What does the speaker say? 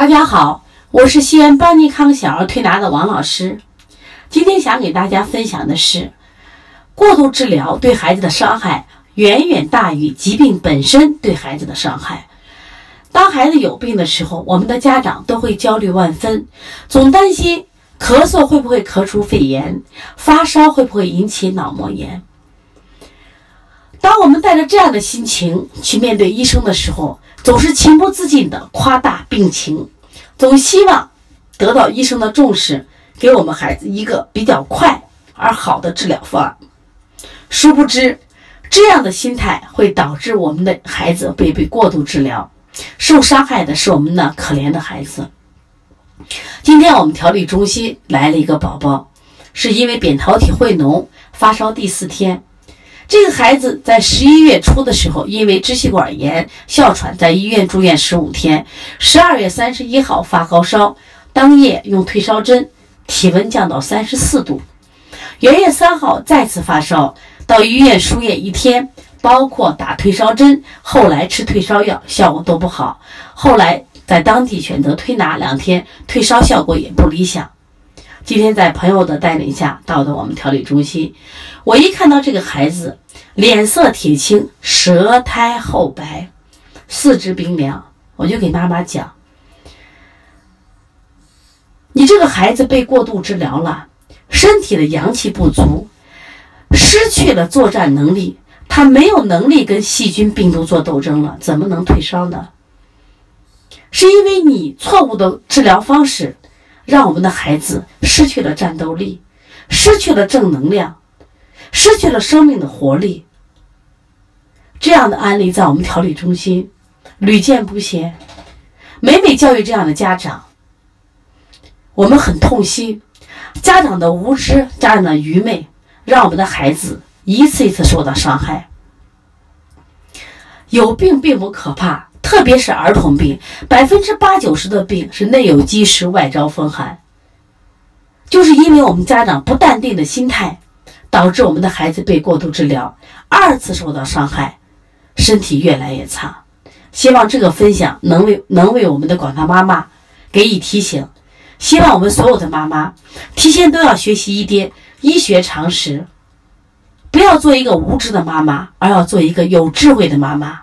大家好，我是西安邦尼康小儿推拿的王老师。今天想给大家分享的是，过度治疗对孩子的伤害远远大于疾病本身对孩子的伤害。当孩子有病的时候，我们的家长都会焦虑万分，总担心咳嗽会不会咳出肺炎，发烧会不会引起脑膜炎。当我们带着这样的心情去面对医生的时候，总是情不自禁地夸大病情，总希望得到医生的重视，给我们孩子一个比较快而好的治疗方案。殊不知，这样的心态会导致我们的孩子被被过度治疗，受伤害的是我们那可怜的孩子。今天我们调理中心来了一个宝宝，是因为扁桃体会脓发烧第四天。这个孩子在十一月初的时候，因为支气管炎、哮喘，在医院住院十五天。十二月三十一号发高烧，当夜用退烧针，体温降到三十四度。元月三号再次发烧，到医院输液一天，包括打退烧针，后来吃退烧药，效果都不好。后来在当地选择推拿两天，退烧效果也不理想。今天在朋友的带领下，到的我们调理中心，我一看到这个孩子，脸色铁青，舌苔厚白，四肢冰凉，我就给妈妈讲：“你这个孩子被过度治疗了，身体的阳气不足，失去了作战能力，他没有能力跟细菌、病毒做斗争了，怎么能退烧呢？是因为你错误的治疗方式。”让我们的孩子失去了战斗力，失去了正能量，失去了生命的活力。这样的案例在我们调理中心屡见不鲜，每每教育这样的家长，我们很痛心。家长的无知，家长的愚昧，让我们的孩子一次一次受到伤害。有病并不可怕。特别是儿童病，百分之八九十的病是内有积食，外招风寒。就是因为我们家长不淡定的心态，导致我们的孩子被过度治疗，二次受到伤害，身体越来越差。希望这个分享能为能为我们的广大妈妈给予提醒。希望我们所有的妈妈提前都要学习一点医学常识，不要做一个无知的妈妈，而要做一个有智慧的妈妈。